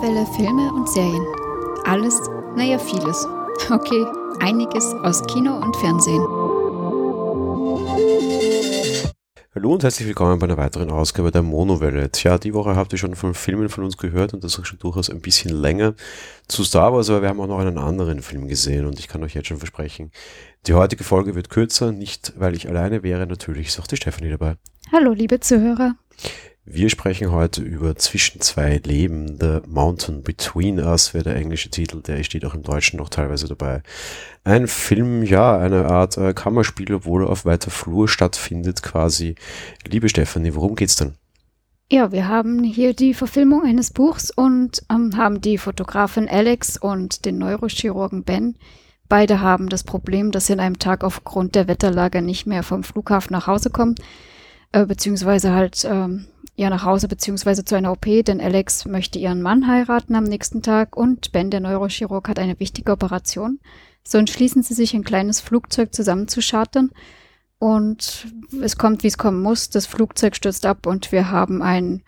Monowelle Filme und Serien. Alles, naja, vieles. Okay, einiges aus Kino und Fernsehen. Hallo und herzlich willkommen bei einer weiteren Ausgabe der Monowelle. Tja, die Woche habt ihr schon von Filmen von uns gehört und das auch schon durchaus ein bisschen länger zu Star Wars, aber wir haben auch noch einen anderen Film gesehen und ich kann euch jetzt schon versprechen, die heutige Folge wird kürzer, nicht weil ich alleine wäre, natürlich ist auch die Stefanie dabei. Hallo, liebe Zuhörer. Wir sprechen heute über Zwischen zwei Leben, The Mountain Between Us wäre der englische Titel, der steht auch im Deutschen noch teilweise dabei. Ein Film, ja, eine Art äh, Kammerspiel, obwohl er auf weiter Flur stattfindet quasi. Liebe Stefanie, worum geht's denn? Ja, wir haben hier die Verfilmung eines Buchs und ähm, haben die Fotografin Alex und den Neurochirurgen Ben. Beide haben das Problem, dass sie an einem Tag aufgrund der Wetterlage nicht mehr vom Flughafen nach Hause kommen, äh, beziehungsweise halt ähm, ja nach Hause beziehungsweise zu einer OP, denn Alex möchte ihren Mann heiraten am nächsten Tag und Ben, der Neurochirurg, hat eine wichtige Operation. So entschließen sie sich, ein kleines Flugzeug zusammenzuschartern. Und es kommt, wie es kommen muss. Das Flugzeug stürzt ab und wir haben ein,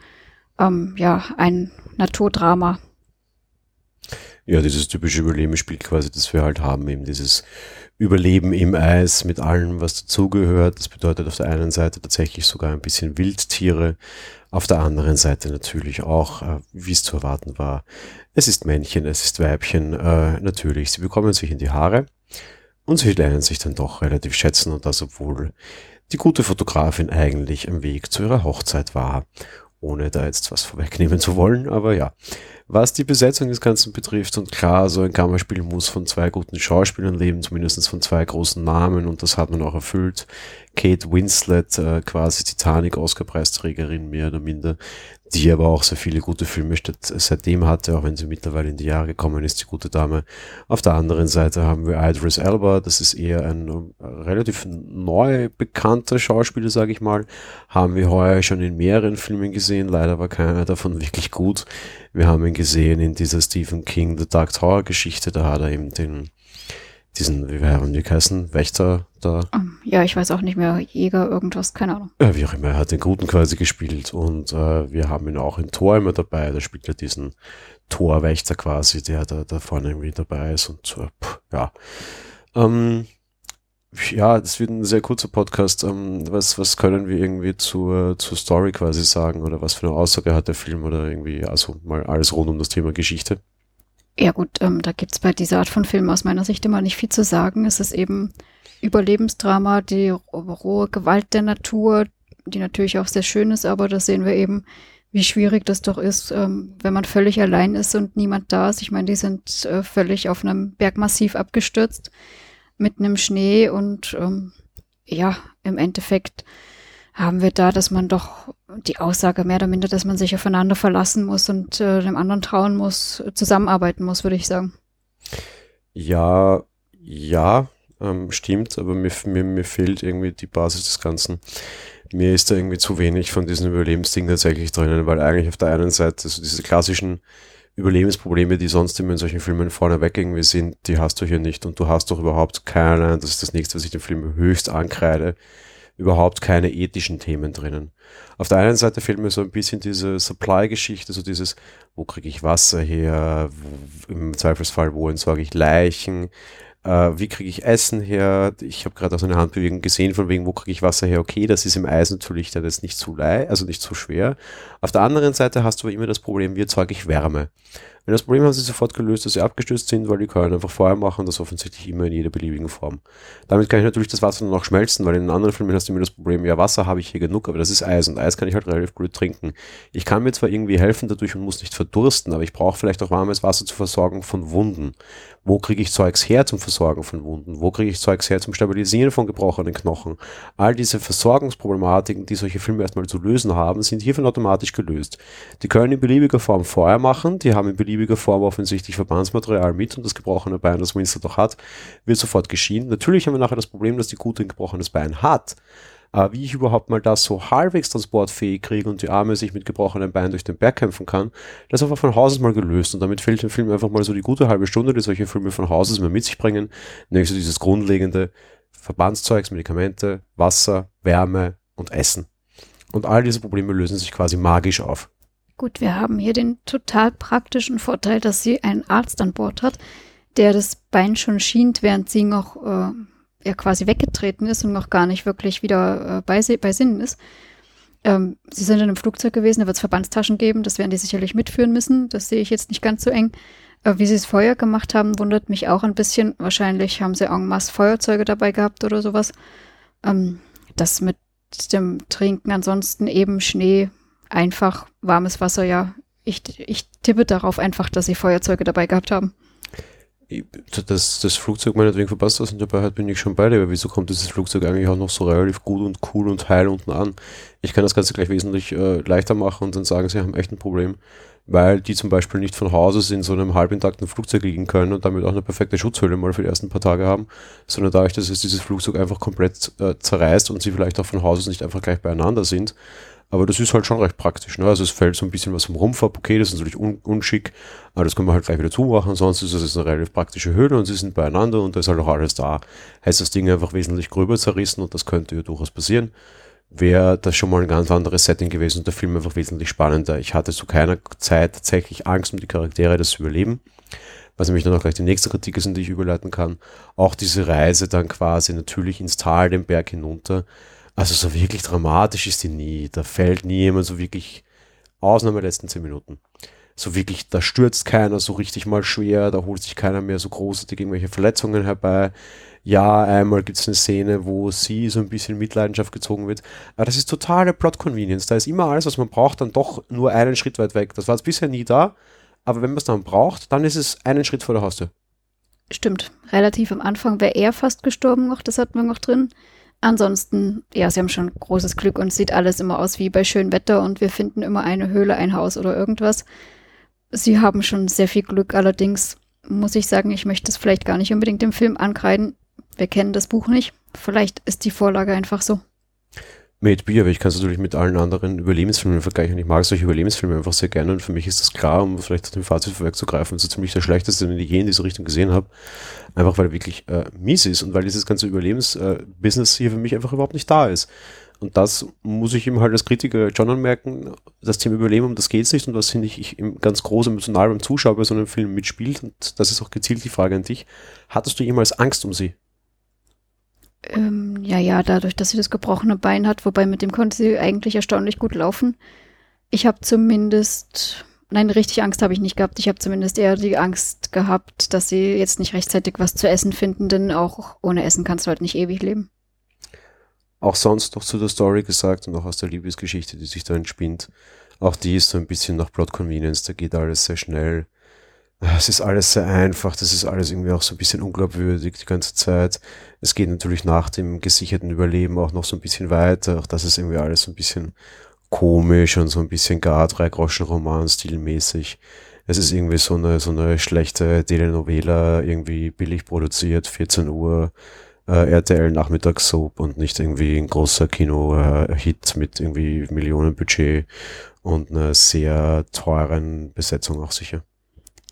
ähm, ja, ein Naturdrama. Ja, dieses typische Überlebensspiel quasi, das wir halt haben, eben dieses Überleben im Eis mit allem, was dazugehört. Das bedeutet auf der einen Seite tatsächlich sogar ein bisschen Wildtiere, auf der anderen Seite natürlich auch, äh, wie es zu erwarten war. Es ist Männchen, es ist Weibchen, äh, natürlich. Sie bekommen sich in die Haare und sie lernen sich dann doch relativ schätzen und das, obwohl die gute Fotografin eigentlich im Weg zu ihrer Hochzeit war. Ohne da jetzt was vorwegnehmen zu wollen, aber ja. Was die Besetzung des Ganzen betrifft, und klar, so ein Kammerspiel muss von zwei guten Schauspielern leben, zumindest von zwei großen Namen, und das hat man auch erfüllt. Kate Winslet, äh, quasi Titanic-Oscar-Preisträgerin, mehr oder minder, die aber auch sehr viele gute Filme seitdem hatte, auch wenn sie mittlerweile in die Jahre gekommen ist, die gute Dame. Auf der anderen Seite haben wir Idris Elba, das ist eher ein äh, relativ neu bekannter Schauspieler, sage ich mal. Haben wir heuer schon in mehreren Filmen gesehen, leider war keiner davon wirklich gut. Wir haben ihn gesehen in dieser Stephen King The Dark Tower Geschichte, da hat er eben den diesen, wie haben die geheißen, Wächter da. Um, ja, ich weiß auch nicht mehr, Jäger, irgendwas, keine Ahnung. Ja, wie auch immer, er hat den Guten quasi gespielt und äh, wir haben ihn auch in Tor immer dabei, da spielt er diesen Torwächter quasi, der da, da vorne irgendwie dabei ist und so, pff, ja. Ähm, ja, das wird ein sehr kurzer Podcast. Ähm, was, was können wir irgendwie zur, zur Story quasi sagen oder was für eine Aussage hat der Film oder irgendwie, also mal alles rund um das Thema Geschichte? Ja gut, ähm, da gibt's bei dieser Art von Film aus meiner Sicht immer nicht viel zu sagen. Es ist eben Überlebensdrama, die rohe Gewalt der Natur, die natürlich auch sehr schön ist, aber da sehen wir eben, wie schwierig das doch ist, ähm, wenn man völlig allein ist und niemand da ist. Ich meine, die sind äh, völlig auf einem Bergmassiv abgestürzt, mitten im Schnee und ähm, ja, im Endeffekt haben wir da, dass man doch die Aussage mehr oder minder, dass man sich aufeinander verlassen muss und äh, dem anderen trauen muss, zusammenarbeiten muss, würde ich sagen. Ja, ja, ähm, stimmt, aber mir, mir, mir fehlt irgendwie die Basis des Ganzen. Mir ist da irgendwie zu wenig von diesem Überlebensding tatsächlich drinnen, weil eigentlich auf der einen Seite so diese klassischen Überlebensprobleme, die sonst immer in solchen Filmen vorneweg irgendwie sind, die hast du hier nicht und du hast doch überhaupt keine, das ist das nächste, was ich dem Film höchst ankreide, überhaupt keine ethischen Themen drinnen. Auf der einen Seite fehlt mir so ein bisschen diese Supply-Geschichte, so dieses, wo kriege ich Wasser her, im Zweifelsfall, wo entsorge ich Leichen, äh, wie kriege ich Essen her? Ich habe gerade auch so eine Handbewegung gesehen, von wegen, wo kriege ich Wasser her? Okay, das ist im Eis natürlich dann jetzt nicht zu leicht, also nicht zu schwer. Auf der anderen Seite hast du aber immer das Problem, wie erzeuge ich Wärme? Wenn das Problem haben sie sofort gelöst, dass sie abgestürzt sind, weil die können einfach Feuer machen, das offensichtlich immer in jeder beliebigen Form. Damit kann ich natürlich das Wasser noch schmelzen, weil in anderen Filmen hast du immer das Problem, ja, Wasser habe ich hier genug, aber das ist Eis und Eis kann ich halt relativ gut trinken. Ich kann mir zwar irgendwie helfen dadurch und muss nicht verdursten, aber ich brauche vielleicht auch warmes Wasser zur Versorgung von Wunden. Wo kriege ich Zeugs her zum Versorgen von Wunden? Wo kriege ich Zeugs her zum Stabilisieren von gebrochenen Knochen? All diese Versorgungsproblematiken, die solche Filme erstmal zu lösen haben, sind hiervon automatisch gelöst. Die können in beliebiger Form Feuer machen, die haben in beliebiger beliebiger Form offensichtlich Verbandsmaterial mit und das gebrochene Bein, das Winston doch hat, wird sofort geschehen. Natürlich haben wir nachher das Problem, dass die Gute ein gebrochenes Bein hat. Aber wie ich überhaupt mal das so halbwegs transportfähig kriege und die Arme sich mit gebrochenem Bein durch den Berg kämpfen kann, das ist einfach von Haus aus mal gelöst. Und damit fehlt dem Film einfach mal so die gute halbe Stunde, die solche Filme von Haus aus mal mit sich bringen. Nämlich so dieses grundlegende Verbandszeugs, Medikamente, Wasser, Wärme und Essen. Und all diese Probleme lösen sich quasi magisch auf. Gut, wir haben hier den total praktischen Vorteil, dass sie einen Arzt an Bord hat, der das Bein schon schient, während sie noch äh, ja quasi weggetreten ist und noch gar nicht wirklich wieder äh, bei, bei Sinnen ist. Ähm, sie sind in einem Flugzeug gewesen, da wird es Verbandstaschen geben, das werden die sicherlich mitführen müssen. Das sehe ich jetzt nicht ganz so eng. Äh, wie sie es vorher gemacht haben, wundert mich auch ein bisschen. Wahrscheinlich haben sie en masse Feuerzeuge dabei gehabt oder sowas. Ähm, das mit dem Trinken, ansonsten eben Schnee, einfach warmes Wasser, ja. Ich, ich tippe darauf einfach, dass sie Feuerzeuge dabei gehabt haben. Dass das Flugzeug meinetwegen verpasst ist und dabei hat, bin ich schon bei dir, aber wieso kommt dieses Flugzeug eigentlich auch noch so relativ gut und cool und heil unten an? Ich kann das Ganze gleich wesentlich äh, leichter machen und dann sagen, sie haben echt ein Problem, weil die zum Beispiel nicht von Haus aus in so einem halbintakten Flugzeug liegen können und damit auch eine perfekte Schutzhülle mal für die ersten paar Tage haben, sondern dadurch, dass es dieses Flugzeug einfach komplett äh, zerreißt und sie vielleicht auch von Haus aus nicht einfach gleich beieinander sind, aber das ist halt schon recht praktisch. Ne? Also es fällt so ein bisschen was vom Rumpf ab. Okay, das ist natürlich un unschick, aber das können wir halt gleich wieder zumachen. Sonst ist es eine relativ praktische Höhle und sie sind beieinander und da ist halt auch alles da. Heißt das Ding einfach wesentlich gröber zerrissen und das könnte ja durchaus passieren. Wäre das schon mal ein ganz anderes Setting gewesen und der Film einfach wesentlich spannender. Ich hatte zu keiner Zeit tatsächlich Angst um die Charaktere, das überleben. Was nämlich dann auch gleich die nächste Kritik ist, in die ich überleiten kann. Auch diese Reise dann quasi natürlich ins Tal, den Berg hinunter also so wirklich dramatisch ist die nie. Da fällt nie jemand so wirklich, Ausnahme der letzten zehn Minuten. So wirklich, da stürzt keiner so richtig mal schwer, da holt sich keiner mehr so großartig irgendwelche Verletzungen herbei. Ja, einmal gibt es eine Szene, wo sie so ein bisschen Mitleidenschaft gezogen wird. Aber das ist totale Plot-Convenience. Da ist immer alles, was man braucht, dann doch nur einen Schritt weit weg. Das war jetzt bisher nie da. Aber wenn man es dann braucht, dann ist es einen Schritt vor der Haustür. Stimmt. Relativ am Anfang wäre er fast gestorben noch, das hatten wir noch drin. Ansonsten, ja, sie haben schon großes Glück und sieht alles immer aus wie bei schönem Wetter und wir finden immer eine Höhle, ein Haus oder irgendwas. Sie haben schon sehr viel Glück, allerdings muss ich sagen, ich möchte es vielleicht gar nicht unbedingt im Film ankreiden. Wir kennen das Buch nicht. Vielleicht ist die Vorlage einfach so. Made Be, aber ich kann es natürlich mit allen anderen Überlebensfilmen vergleichen. Ich mag solche Überlebensfilme einfach sehr gerne und für mich ist das klar, um vielleicht auf dem Fazit vorwegzugreifen, so ziemlich der schlechteste, den ich je in diese Richtung gesehen habe. Einfach weil er wirklich äh, mies ist und weil dieses ganze Überlebensbusiness äh, hier für mich einfach überhaupt nicht da ist. Und das muss ich ihm halt als Kritiker schon anmerken. Das Thema Überleben, um das geht es nicht und das finde ich, ich ganz groß emotional beim Zuschauer bei so einem Film mitspielt. Und das ist auch gezielt die Frage an dich. Hattest du jemals Angst um sie? Ähm, ja, ja, dadurch, dass sie das gebrochene Bein hat, wobei mit dem konnte sie eigentlich erstaunlich gut laufen. Ich habe zumindest, nein, richtig Angst habe ich nicht gehabt. Ich habe zumindest eher die Angst gehabt, dass sie jetzt nicht rechtzeitig was zu essen finden, denn auch ohne Essen kannst du halt nicht ewig leben. Auch sonst noch zu der Story gesagt und auch aus der Liebesgeschichte, die sich da entspinnt. Auch die ist so ein bisschen nach Plot Convenience, da geht alles sehr schnell. Es ist alles sehr einfach, das ist alles irgendwie auch so ein bisschen unglaubwürdig die ganze Zeit. Es geht natürlich nach dem gesicherten Überleben auch noch so ein bisschen weiter. Auch das ist irgendwie alles so ein bisschen komisch und so ein bisschen gar drei Groschen Roman stilmäßig. Es ist irgendwie so eine, so eine schlechte Telenovela, irgendwie billig produziert, 14 Uhr, äh, RTL Nachmittagssoap und nicht irgendwie ein großer Kino-Hit mit irgendwie Millionenbudget und einer sehr teuren Besetzung auch sicher.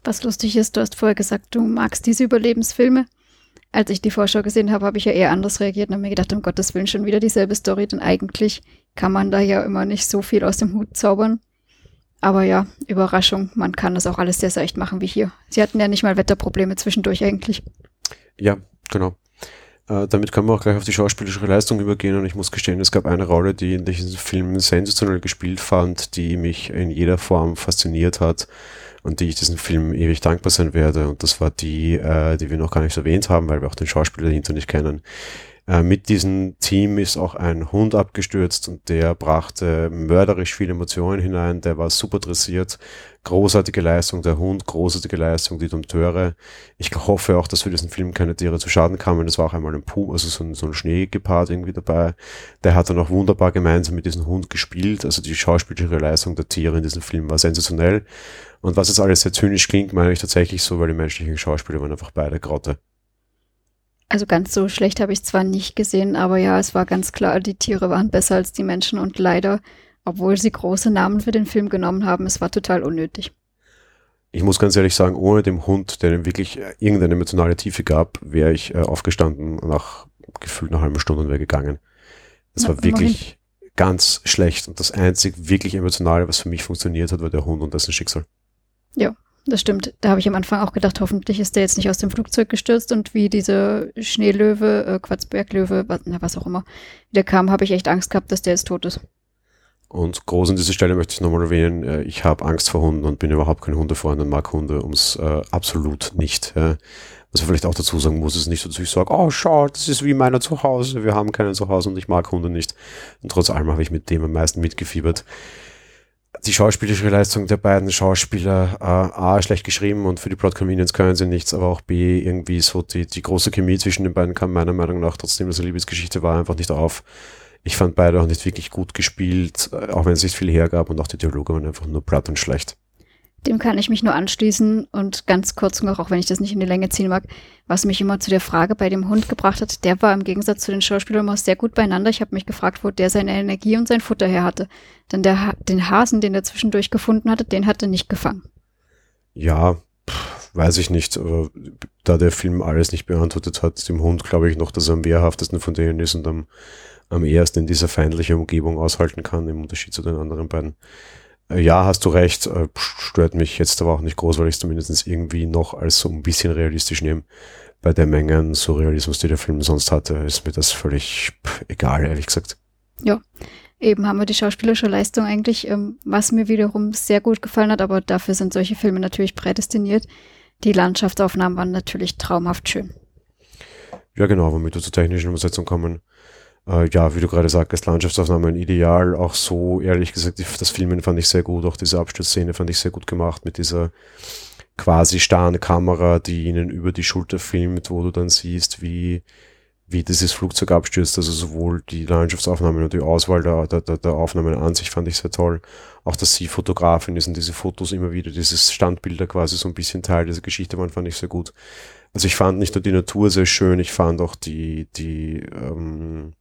Was lustig ist, du hast vorher gesagt, du magst diese Überlebensfilme. Als ich die Vorschau gesehen habe, habe ich ja eher anders reagiert und habe mir gedacht, um Gottes Willen schon wieder dieselbe Story, denn eigentlich kann man da ja immer nicht so viel aus dem Hut zaubern. Aber ja, Überraschung, man kann das auch alles sehr seicht machen wie hier. Sie hatten ja nicht mal Wetterprobleme zwischendurch eigentlich. Ja, genau. Äh, damit können wir auch gleich auf die schauspielerische Leistung übergehen und ich muss gestehen, es gab eine Rolle, die in diesem Film sensationell gespielt fand, die mich in jeder Form fasziniert hat und die ich diesem Film ewig dankbar sein werde. Und das war die, äh, die wir noch gar nicht erwähnt haben, weil wir auch den Schauspieler dahinter nicht kennen. Äh, mit diesem Team ist auch ein Hund abgestürzt und der brachte mörderisch viele Emotionen hinein. Der war super dressiert. Großartige Leistung der Hund, großartige Leistung die Dompteure. Ich hoffe auch, dass für diesen Film keine Tiere zu Schaden kamen. Das war auch einmal ein Pum, also so ein, so ein Schneegepard irgendwie dabei. Der hat dann auch wunderbar gemeinsam mit diesem Hund gespielt. Also die schauspielerische Leistung der Tiere in diesem Film war sensationell. Und was jetzt alles sehr zynisch klingt, meine ich tatsächlich so, weil die menschlichen Schauspieler waren einfach beide Grotte. Also ganz so schlecht habe ich zwar nicht gesehen, aber ja, es war ganz klar, die Tiere waren besser als die Menschen und leider, obwohl sie große Namen für den Film genommen haben, es war total unnötig. Ich muss ganz ehrlich sagen, ohne den Hund, der ihm wirklich irgendeine emotionale Tiefe gab, wäre ich äh, aufgestanden nach gefühlt nach einer halben Stunde und wäre gegangen. Es war wirklich ganz schlecht. Und das einzig wirklich Emotionale, was für mich funktioniert hat, war der Hund und dessen Schicksal. Ja, das stimmt. Da habe ich am Anfang auch gedacht, hoffentlich ist der jetzt nicht aus dem Flugzeug gestürzt und wie diese Schneelöwe, äh, Quatzberglöwe, was, na, was auch immer, der kam, habe ich echt Angst gehabt, dass der jetzt tot ist. Und groß an dieser Stelle möchte ich nochmal erwähnen, äh, ich habe Angst vor Hunden und bin überhaupt kein Hundefreund und mag Hunde ums äh, absolut nicht. Äh, was ich vielleicht auch dazu sagen muss, ist nicht so, dass ich sage, oh schau, das ist wie meiner zu Hause, wir haben keinen zu Hause und ich mag Hunde nicht. Und trotz allem habe ich mit dem am meisten mitgefiebert. Die schauspielerische Leistung der beiden Schauspieler, äh, A, schlecht geschrieben und für die Plot Convenience können sie nichts, aber auch B, irgendwie so die, die große Chemie zwischen den beiden kam meiner Meinung nach, trotzdem dass Liebesgeschichte war, einfach nicht auf. Ich fand beide auch nicht wirklich gut gespielt, äh, auch wenn es nicht viel hergab und auch die Dialoge waren einfach nur platt und schlecht. Dem kann ich mich nur anschließen und ganz kurz noch, auch wenn ich das nicht in die Länge ziehen mag, was mich immer zu der Frage bei dem Hund gebracht hat, der war im Gegensatz zu den Schauspielern immer sehr gut beieinander. Ich habe mich gefragt, wo der seine Energie und sein Futter her hatte. Denn der ha den Hasen, den er zwischendurch gefunden hatte, den hat er nicht gefangen. Ja, pff, weiß ich nicht. Aber da der Film alles nicht beantwortet hat, dem Hund glaube ich noch, dass er am wehrhaftesten von denen ist und am, am ehesten in dieser feindlichen Umgebung aushalten kann, im Unterschied zu den anderen beiden. Äh, ja, hast du recht, äh, stört mich jetzt aber auch nicht groß, weil ich es zumindest irgendwie noch als so ein bisschen realistisch nehme. Bei der Menge an Surrealismus, die der Film sonst hatte, ist mir das völlig egal, ehrlich gesagt. Ja, eben haben wir die schauspielerische Leistung eigentlich, ähm, was mir wiederum sehr gut gefallen hat, aber dafür sind solche Filme natürlich prädestiniert. Die Landschaftsaufnahmen waren natürlich traumhaft schön. Ja, genau, womit wir zur technischen Umsetzung kommen äh, ja, wie du gerade sagst, Landschaftsaufnahmen ideal. Auch so, ehrlich gesagt, das Filmen fand ich sehr gut. Auch diese Absturzszene fand ich sehr gut gemacht mit dieser quasi starren Kamera, die ihnen über die Schulter filmt, wo du dann siehst, wie, wie dieses Flugzeug abstürzt. Also sowohl die Landschaftsaufnahmen und die Auswahl der, der, der Aufnahmen an sich fand ich sehr toll. Auch, dass sie Fotografin ist und diese Fotos immer wieder, dieses Standbilder quasi so ein bisschen Teil dieser Geschichte waren, fand ich sehr gut. Also ich fand nicht nur die Natur sehr schön, ich fand auch die, die, ähm,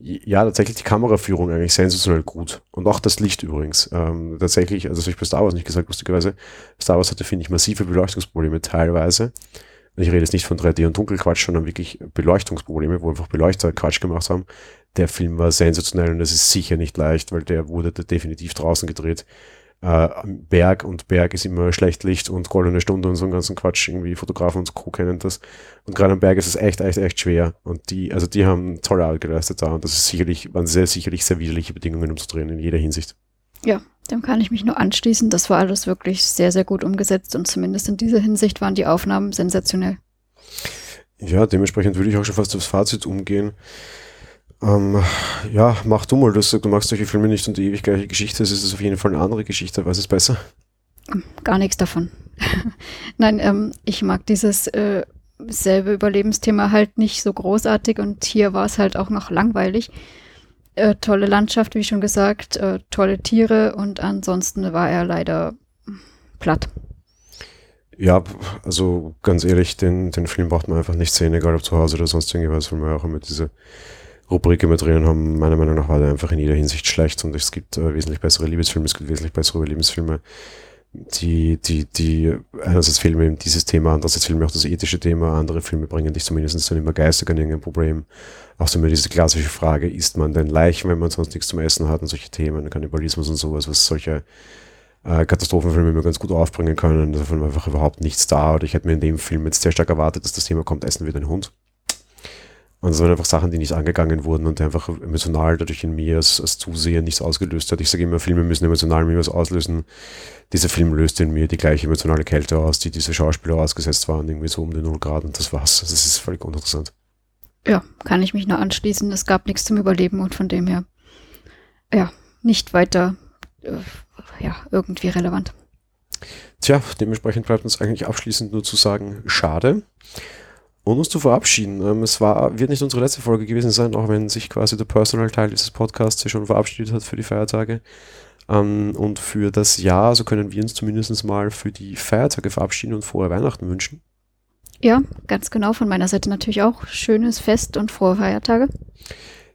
ja, tatsächlich die Kameraführung eigentlich sensationell gut. Und auch das Licht übrigens. Ähm, tatsächlich, also das habe ich bei Star Wars nicht gesagt, lustigerweise. Star Wars hatte, finde ich, massive Beleuchtungsprobleme teilweise. Und ich rede jetzt nicht von 3D und Dunkelquatsch, sondern wirklich Beleuchtungsprobleme, wo einfach Beleuchter Quatsch gemacht haben. Der Film war sensationell und das ist sicher nicht leicht, weil der wurde definitiv draußen gedreht äh, Berg und Berg ist immer schlecht Licht und goldene Stunde und so einen ganzen Quatsch. Irgendwie Fotografen und Co. kennen das. Und gerade am Berg ist es echt, echt, echt schwer. Und die, also die haben tolle Arbeit geleistet da. Und das ist sicherlich, waren sehr sicherlich sehr widerliche Bedingungen, um zu drehen in jeder Hinsicht. Ja, dem kann ich mich nur anschließen. Das war alles wirklich sehr, sehr gut umgesetzt und zumindest in dieser Hinsicht waren die Aufnahmen sensationell. Ja, dementsprechend würde ich auch schon fast aufs Fazit umgehen. Ähm, ja, mach du mal das. Du magst solche Filme nicht und die ewig gleiche Geschichte. Es ist auf jeden Fall eine andere Geschichte. Was ist besser? Gar nichts davon. Nein, ähm, ich mag dieses äh, selbe Überlebensthema halt nicht so großartig und hier war es halt auch noch langweilig. Äh, tolle Landschaft, wie schon gesagt, äh, tolle Tiere und ansonsten war er leider platt. Ja, also ganz ehrlich, den, den Film braucht man einfach nicht sehen, egal ob zu Hause oder sonst irgendwas, weil man auch immer diese Rubrik immer drinnen haben. Meiner Meinung nach war der einfach in jeder Hinsicht schlecht und es gibt äh, wesentlich bessere Liebesfilme, es gibt wesentlich bessere Überlebensfilme, die, die, die einerseits Filme eben dieses Thema, andererseits Filme auch das ethische Thema, andere Filme bringen dich zumindest dann immer geistig an irgendein Problem. Auch so immer diese klassische Frage, isst man denn Leichen, wenn man sonst nichts zum Essen hat und solche Themen, Kannibalismus und sowas, was solche äh, Katastrophenfilme immer ganz gut aufbringen können. Davon war einfach überhaupt nichts da. Oder ich hätte mir in dem Film jetzt sehr stark erwartet, dass das Thema kommt, essen wir den Hund. Und es waren einfach Sachen, die nicht angegangen wurden und einfach emotional dadurch in mir als, als Zuseher nichts ausgelöst hat. Ich sage immer, Filme müssen emotional in mir was auslösen. Dieser Film löst in mir die gleiche emotionale Kälte aus, die diese Schauspieler ausgesetzt waren, irgendwie so um die 0 Grad und das war's. Das ist völlig uninteressant. Ja, kann ich mich nur anschließen. Es gab nichts zum Überleben und von dem her, ja, nicht weiter, äh, ja, irgendwie relevant. Tja, dementsprechend bleibt uns eigentlich abschließend nur zu sagen, schade und uns zu verabschieden. Ähm, es war, wird nicht unsere letzte Folge gewesen sein, auch wenn sich quasi der Personal-Teil dieses Podcasts hier schon verabschiedet hat für die Feiertage. Ähm, und für das Jahr, so können wir uns zumindest mal für die Feiertage verabschieden und frohe Weihnachten wünschen. Ja, ganz genau. Von meiner Seite natürlich auch schönes Fest und frohe Feiertage.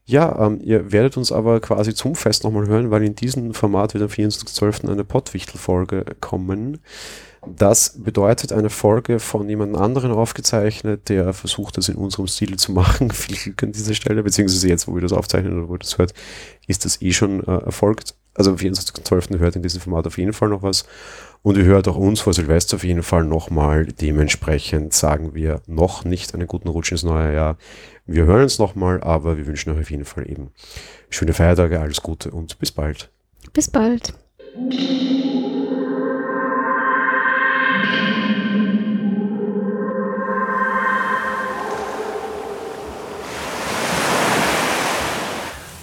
Ja, ähm, ihr werdet uns aber quasi zum Fest nochmal hören, weil in diesem Format wird am 24.12. eine Pottwichtel-Folge kommen. Das bedeutet eine Folge von jemand anderen aufgezeichnet, der versucht, das in unserem Stil zu machen. Viel Glück an dieser Stelle, beziehungsweise jetzt, wo wir das aufzeichnen oder wo ihr das hört, ist das eh schon äh, erfolgt. Also am 24.12. hört in diesem Format auf jeden Fall noch was. Und ihr hört auch uns vor Silvester auf jeden Fall nochmal. Dementsprechend sagen wir noch nicht einen guten Rutsch ins neue Jahr. Wir hören uns nochmal, aber wir wünschen euch auf jeden Fall eben schöne Feiertage, alles Gute und bis bald. Bis bald.